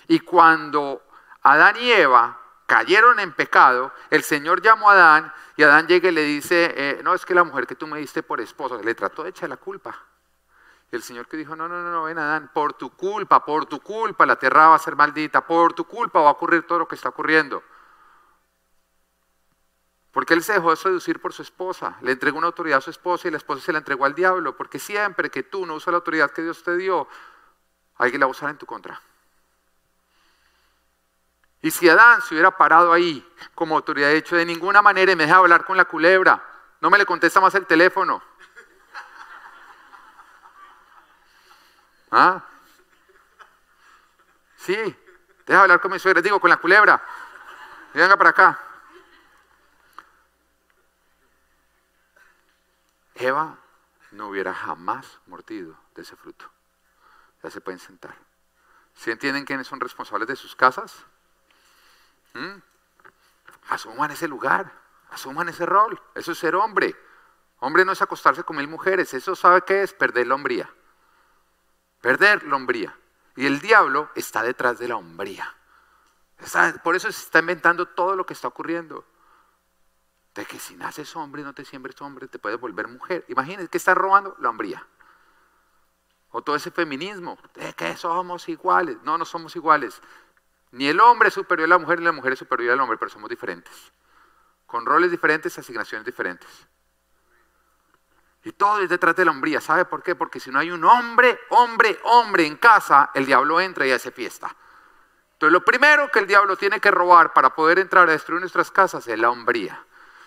Y cuando Adán y Eva cayeron en pecado, el Señor llamó a Adán y Adán llega y le dice, eh, no, es que la mujer que tú me diste por esposo, le trató de echar la culpa. Y el Señor que dijo, no, no, no, no, ven Adán, por tu culpa, por tu culpa la tierra va a ser maldita, por tu culpa va a ocurrir todo lo que está ocurriendo. Porque él se dejó seducir por su esposa, le entregó una autoridad a su esposa y la esposa se la entregó al diablo, porque siempre que tú no usas la autoridad que Dios te dio, alguien la va a usar en tu contra. Y si Adán se hubiera parado ahí como autoridad, hecho de ninguna manera y me deja hablar con la culebra, no me le contesta más el teléfono. ¿Ah? Sí, deja hablar con mi suegra, digo, con la culebra. venga para acá. Eva no hubiera jamás mordido de ese fruto. Ya se pueden sentar. ¿Sí entienden quiénes son responsables de sus casas? ¿Mm? Asuman ese lugar, asuman ese rol. Eso es ser hombre. Hombre no es acostarse con mil mujeres. Eso sabe qué es perder la hombría. Perder la hombría. Y el diablo está detrás de la hombría. por eso se está inventando todo lo que está ocurriendo de que si naces hombre no te siembres hombre, te puedes volver mujer. Imagínense que estás robando la hombría. O todo ese feminismo, de que somos iguales. No, no somos iguales. Ni el hombre es superior a la mujer, ni la mujer es superior al hombre, pero somos diferentes. Con roles diferentes, asignaciones diferentes. Y todo es detrás de la hombría. ¿Sabe por qué? Porque si no hay un hombre, hombre, hombre en casa, el diablo entra y hace fiesta. Entonces lo primero que el diablo tiene que robar para poder entrar a destruir nuestras casas es la hombría.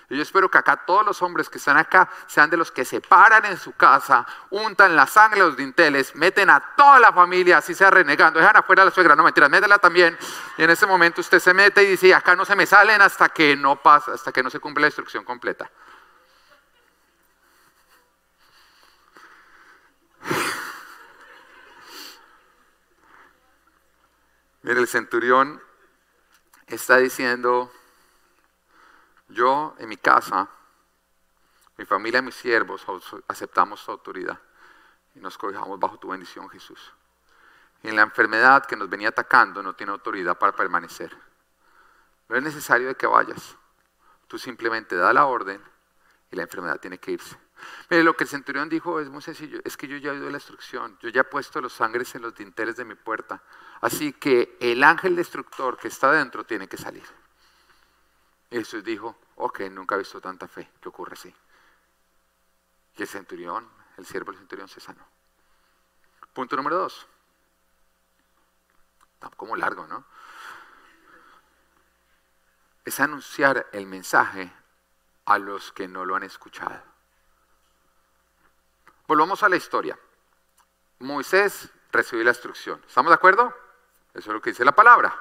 Y yo espero que acá todos los hombres que están acá sean de los que se paran en su casa, untan la sangre de los dinteles, meten a toda la familia, así sea renegando, dejan afuera a la suegra, no mentiras, métela también. Y en ese momento usted se mete y dice, acá no se me salen hasta que no pasa, hasta que no se cumple la instrucción completa. Mire, el centurión está diciendo, yo en mi casa, mi familia y mis siervos aceptamos tu autoridad y nos cobijamos bajo tu bendición, Jesús. Y en la enfermedad que nos venía atacando no tiene autoridad para permanecer. No es necesario de que vayas. Tú simplemente da la orden y la enfermedad tiene que irse. Mire, lo que el centurión dijo es muy sencillo, es que yo ya he oído la instrucción, yo ya he puesto los sangres en los dinteles de mi puerta, así que el ángel destructor que está dentro tiene que salir. Y Jesús dijo, ok, nunca he visto tanta fe, que ocurre así. Y el centurión, el siervo del centurión se sanó. Punto número dos. Como largo, ¿no? Es anunciar el mensaje a los que no lo han escuchado. Volvamos a la historia. Moisés recibió la instrucción. ¿Estamos de acuerdo? Eso es lo que dice la palabra.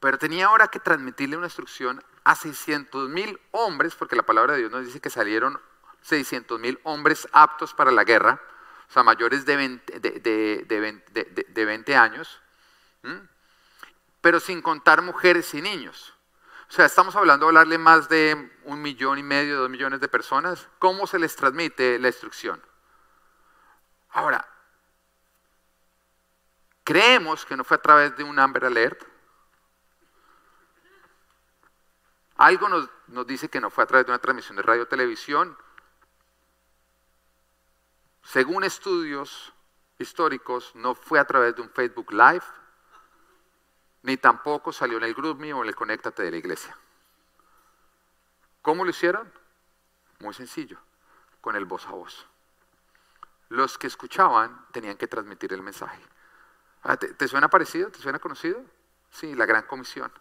Pero tenía ahora que transmitirle una instrucción a 600 mil hombres, porque la palabra de Dios nos dice que salieron 600 mil hombres aptos para la guerra, o sea, mayores de 20, de, 20 años, pero sin contar mujeres y niños. O sea, estamos hablando de hablarle más de un millón y medio, dos millones de personas. ¿Cómo se les transmite la instrucción? Ahora, creemos que no fue a través de un Amber Alert. Algo nos, dice que no fue a través de una transmisión de radio televisión. Según estudios históricos, no fue a través de un Facebook Live ni tampoco salió en el GroupMe o en el Conéctate de la iglesia. ¿Cómo lo hicieron? Muy sencillo, con el voz a voz. Los que escuchaban tenían que transmitir el mensaje. Ah, ¿Te, suena parecido? ¿Te suena conocido? Sí, la gran comisión.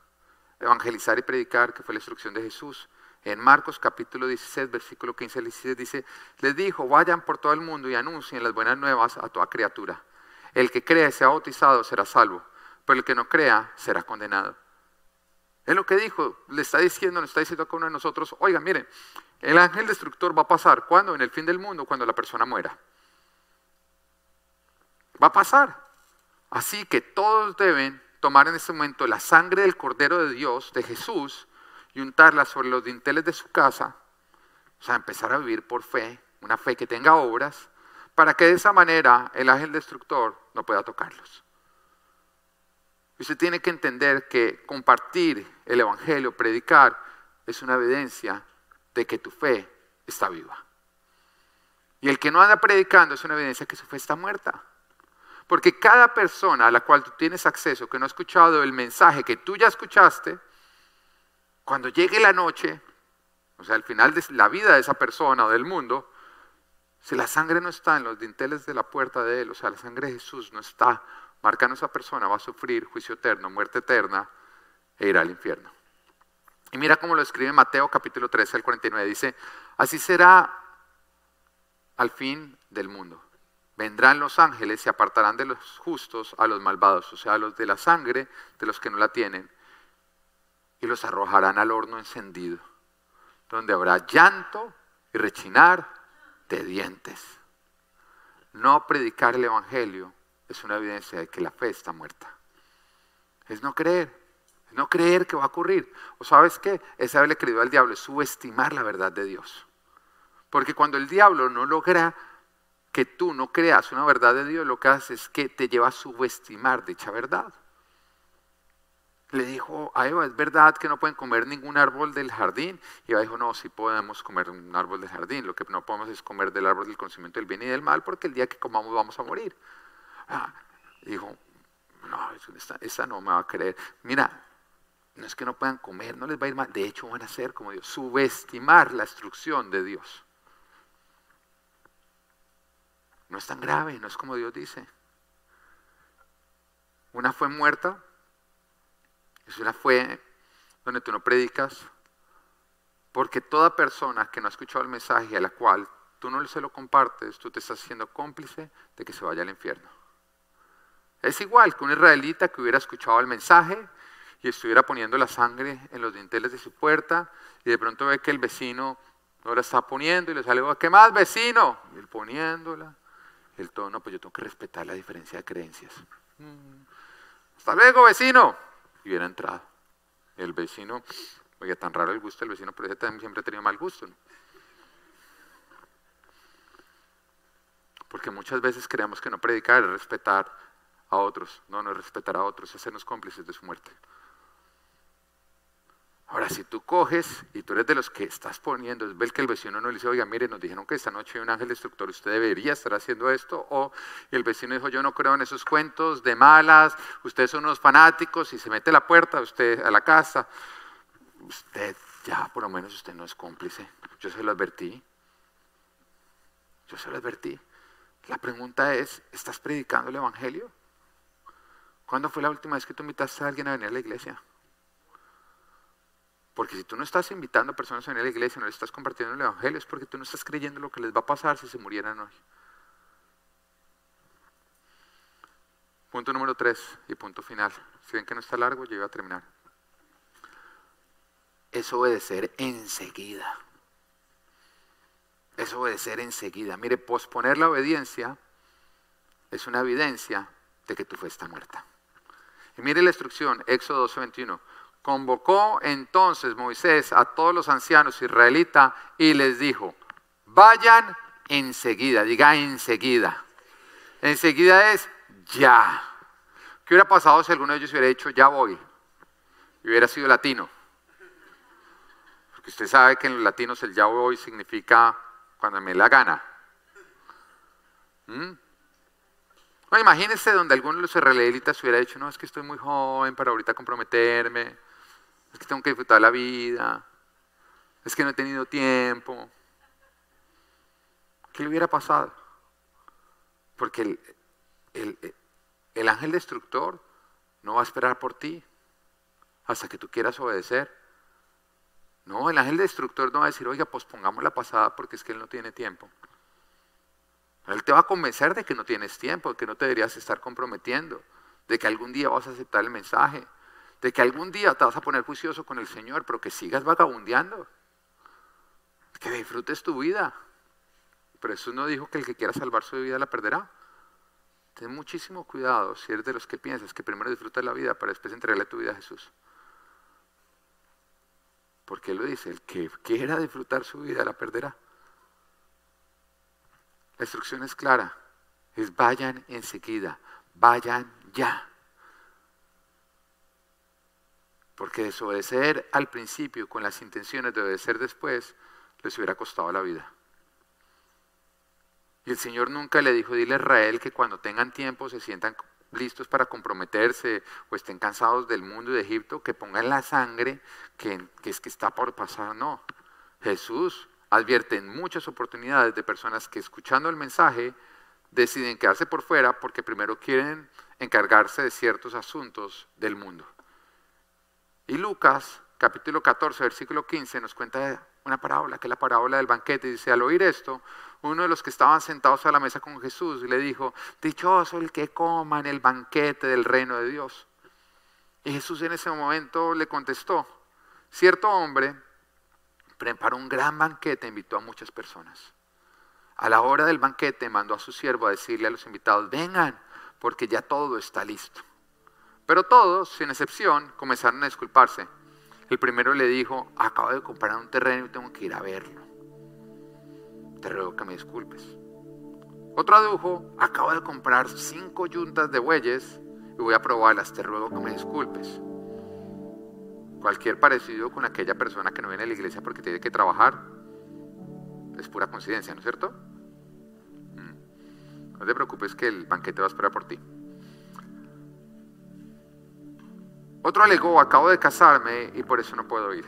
Evangelizar y predicar, que fue la instrucción de Jesús. En Marcos capítulo 16, versículo 15 al 16 dice, les dijo, vayan por todo el mundo y anuncien las buenas nuevas a toda criatura. El que crea y sea bautizado será salvo pero el que no crea será condenado. Es lo que dijo, le está diciendo, le está diciendo a cada uno de nosotros, oiga, miren, el ángel destructor va a pasar, ¿cuándo? En el fin del mundo, cuando la persona muera. Va a pasar. Así que todos deben tomar en este momento la sangre del Cordero de Dios, de Jesús, y untarla sobre los dinteles de su casa, o sea, empezar a vivir por fe, una fe que tenga obras, para que de esa manera el ángel destructor no pueda tocarlos. Usted tiene que entender que compartir el Evangelio, predicar, es una evidencia de que tu fe está viva. Y el que no anda predicando es una evidencia que su fe está muerta. Porque cada persona a la cual tú tienes acceso, que no ha escuchado el mensaje que tú ya escuchaste, cuando llegue la noche, o sea, al final de la vida de esa persona o del mundo, si la sangre no está en los dinteles de la puerta de él, o sea, la sangre de Jesús no está marcando esa persona va a sufrir juicio eterno, muerte eterna e irá al infierno. Y mira cómo lo escribe Mateo capítulo 13 al 49. Dice, así será al fin del mundo. Vendrán los ángeles y apartarán de los justos a los malvados, o sea, a los de la sangre, de los que no la tienen, y los arrojarán al horno encendido, donde habrá llanto y rechinar de dientes. No predicar el Evangelio es una evidencia de que la fe está muerta. Es no creer, es no creer que va a ocurrir. ¿O sabes qué? Es haberle creído al diablo, es subestimar la verdad de Dios. Porque cuando el diablo no logra que tú no creas una verdad de Dios, lo que hace es que te lleva a subestimar dicha verdad. Le dijo a Eva, ¿es verdad que no pueden comer ningún árbol del jardín? Y Eva dijo, no, sí podemos comer un árbol del jardín, lo que no podemos es comer del árbol del conocimiento del bien y del mal, porque el día que comamos vamos a morir. Ah, dijo, no, esa, no me va a creer. Mira, no es que no puedan comer, no les va a ir mal. De hecho, van a ser como Dios, subestimar la instrucción de Dios. No es tan grave, no es como Dios dice. Una fue muerta, es una fue donde tú no predicas, porque toda persona que no ha escuchado el mensaje a la cual tú no se lo compartes, tú te estás haciendo cómplice de que se vaya al infierno. Es igual que un israelita que hubiera escuchado el mensaje y estuviera poniendo la sangre en los dinteles de su puerta y de pronto ve que el vecino no la está poniendo y le sale, ¿qué más vecino? Y poniéndola. El todo, no, pues yo tengo que respetar la diferencia de creencias. Mm. Hasta luego, vecino. Y hubiera entrado. el vecino, oye, tan raro el gusto del vecino, pero ese también siempre ha tenido mal gusto. Porque muchas veces creemos que no predicar es respetar a otros, no, no respetar a otros, hacernos cómplices de su muerte. Ahora, si tú coges y tú eres de los que estás poniendo, ves que el vecino no le dice, oiga, mire, nos dijeron que esta noche hay un ángel destructor, usted debería estar haciendo esto, o el vecino dijo, yo no creo en esos cuentos de malas, ustedes son unos fanáticos y se mete la puerta, usted a la casa, usted ya por lo menos usted no es cómplice, yo se lo advertí, yo se lo advertí. La pregunta es, ¿estás predicando el Evangelio? ¿Cuándo fue la última vez que tú invitaste a alguien a venir a la iglesia? Porque si tú no estás invitando a personas a venir a la iglesia, no les estás compartiendo el Evangelio, es porque tú no estás creyendo lo que les va a pasar si se murieran hoy. Punto número tres y punto final. Si ven que no está largo, yo iba a terminar. es obedecer enseguida. Es obedecer enseguida. Mire, posponer la obediencia es una evidencia de que tu fe está muerta. Y mire la instrucción, Éxodo 12:21. Convocó entonces Moisés a todos los ancianos israelitas y les dijo, vayan enseguida, diga enseguida. Enseguida es ya. ¿Qué hubiera pasado si alguno de ellos hubiera dicho ya voy? Y hubiera sido latino. Porque usted sabe que en los latinos el ya voy significa cuando me la gana. ¿Mm? No, imagínese donde alguno de los israelitas hubiera dicho, no, es que estoy muy joven para ahorita comprometerme, es que tengo que disfrutar la vida, es que no he tenido tiempo. ¿Qué le hubiera pasado? Porque el, el ángel destructor no va a esperar por ti hasta que tú quieras obedecer. No, el ángel destructor no va a decir, oiga, pospongamos la pasada porque es que él no tiene tiempo. Él te va a convencer de que no tienes tiempo, de que no te deberías estar comprometiendo, de que algún día vas a aceptar el mensaje, de que algún día te vas a poner juicioso con el Señor, pero que sigas vagabundeando, que disfrutes tu vida. Pero Jesús no dijo que el que quiera salvar su vida la perderá. Ten muchísimo cuidado si eres de los que piensas que primero disfrutas la vida para después entregarle tu vida a Jesús. Porque Él lo dice, el que quiera disfrutar su vida la perderá. La instrucción es clara, es vayan enseguida, vayan ya. Porque desobedecer al principio con las intenciones de obedecer después les hubiera costado la vida. Y el Señor nunca le dijo, dile a Israel que cuando tengan tiempo se sientan listos para comprometerse o estén cansados del mundo y de Egipto, que pongan la sangre que, es que está por pasar. No, Jesús advierte en muchas oportunidades de personas que escuchando el mensaje deciden quedarse por fuera porque primero quieren encargarse de ciertos asuntos del mundo. Y Lucas, capítulo 14, versículo 15, nos cuenta una parábola, que es la parábola del banquete. Dice, al oír esto, uno de los que estaban sentados a la mesa con Jesús le dijo, dichoso el que coma en el banquete del reino de Dios. Y Jesús en ese momento le contestó, cierto hombre preparó un gran banquete e invitó a muchas personas. A la hora del banquete mandó a su siervo a decirle a los invitados, vengan, porque ya todo está listo. Pero todos, sin excepción, comenzaron a disculparse. El primero le dijo, acabo de comprar un terreno y tengo que ir a verlo. Te ruego que me disculpes. Otro adujo, acabo de comprar cinco yuntas de bueyes y voy a probarlas, te ruego que me disculpes. Cualquier parecido con aquella persona que no viene a la iglesia porque tiene que trabajar es pura coincidencia, ¿no es cierto? Mm. No te preocupes que el banquete va a esperar por ti. Otro alegó, acabo de casarme y por eso no puedo ir.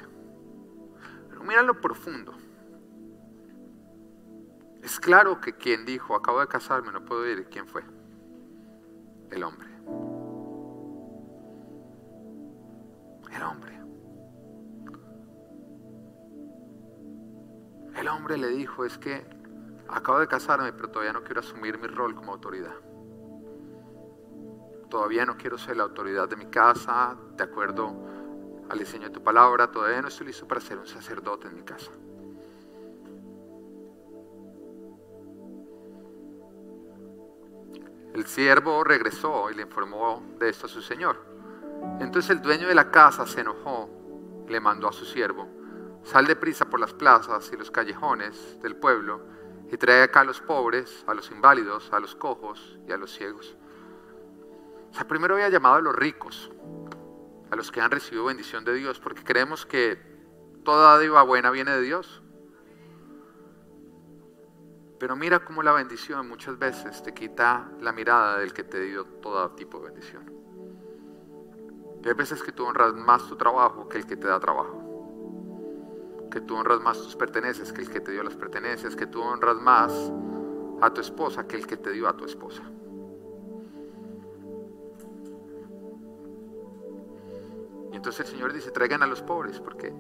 Pero mira lo profundo. Es claro que quien dijo, acabo de casarme, no puedo ir, ¿quién fue? El hombre. El hombre. El hombre le dijo, es que acabo de casarme, pero todavía no quiero asumir mi rol como autoridad todavía no quiero ser la autoridad de mi casa, de acuerdo al diseño de tu palabra, todavía no estoy listo para ser un sacerdote en mi casa. El siervo regresó y le informó de esto a su señor. Entonces el dueño de la casa se enojó y le mandó a su siervo, sal deprisa por las plazas y los callejones del pueblo y trae acá a los pobres, a los inválidos, a los cojos y a los ciegos. O sea, primero había llamado a los ricos, a los que han recibido bendición de Dios, porque creemos que toda dádiva buena viene de Dios. Pero mira cómo la bendición muchas veces te quita la mirada del que te dio todo tipo de bendición. hay veces que tú honras más tu trabajo que el que te da trabajo. Que tú honras más tus pertenencias que el que te dio las pertenencias. Que tú honras más a tu esposa que el que te dio a tu esposa. Entonces el Señor dice, traigan a los pobres, porque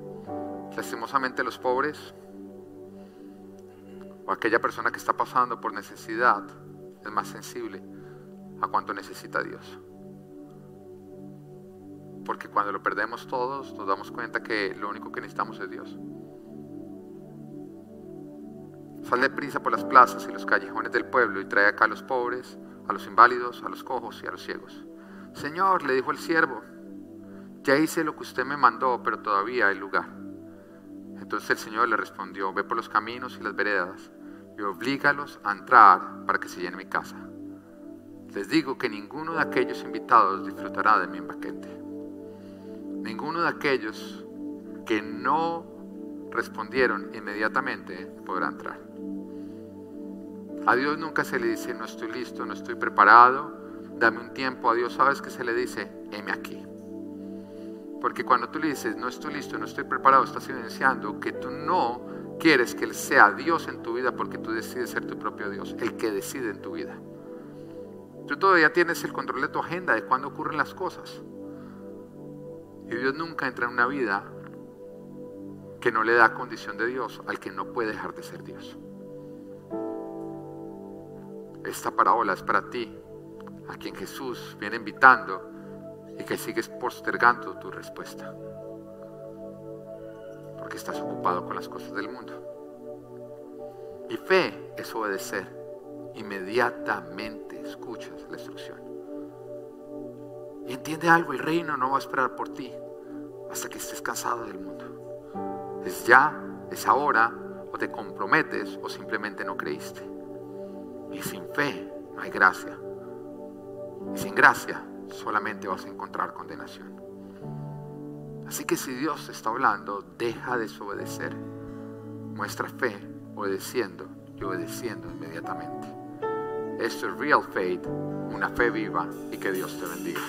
lastimosamente los pobres o aquella persona que está pasando por necesidad es más sensible a cuánto necesita Dios. Porque cuando lo perdemos todos, nos damos cuenta que lo único que necesitamos es Dios. Sal de prisa por las plazas y los callejones del pueblo y trae acá a los pobres, a los inválidos, a los cojos y a los ciegos. Señor, le dijo el siervo, ya hice lo que usted me mandó, pero todavía hay lugar. Entonces el Señor le respondió, ve por los caminos y las veredas y oblígalos a entrar para que se llene mi casa. Les digo que ninguno de aquellos invitados disfrutará de mi banquete. Ninguno de aquellos que no respondieron inmediatamente podrá entrar. A Dios nunca se le dice, no estoy listo, no estoy preparado, dame un tiempo. A Dios sabes que se le dice, heme aquí. Porque cuando tú le dices, no estoy listo, no estoy preparado, estás evidenciando que tú no quieres que Él sea Dios en tu vida porque tú decides ser tu propio Dios, el que decide en tu vida. Tú todavía tienes el control de tu agenda, de cuándo ocurren las cosas. Y Dios nunca entra en una vida que no le da condición de Dios al que no puede dejar de ser Dios. Esta parábola es para ti, a quien Jesús viene invitando y que sigues postergando tu respuesta. Porque estás ocupado con las cosas del mundo. Y fe es obedecer. Inmediatamente escuchas la instrucción. Y entiende algo, el reino no va a esperar por ti hasta que estés cansado del mundo. Es ya, es ahora, o te comprometes o simplemente no creíste. Y sin fe no hay gracia. Y sin gracia solamente vas a encontrar condenación. Así que si Dios está hablando, deja de desobedecer. Muestra fe obedeciendo y obedeciendo inmediatamente. Esto es real faith, una fe viva y que Dios te bendiga.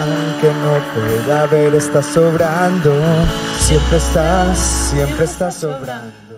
Aunque no pueda ver, estás sobrando. Siempre estás, siempre estás sobrando.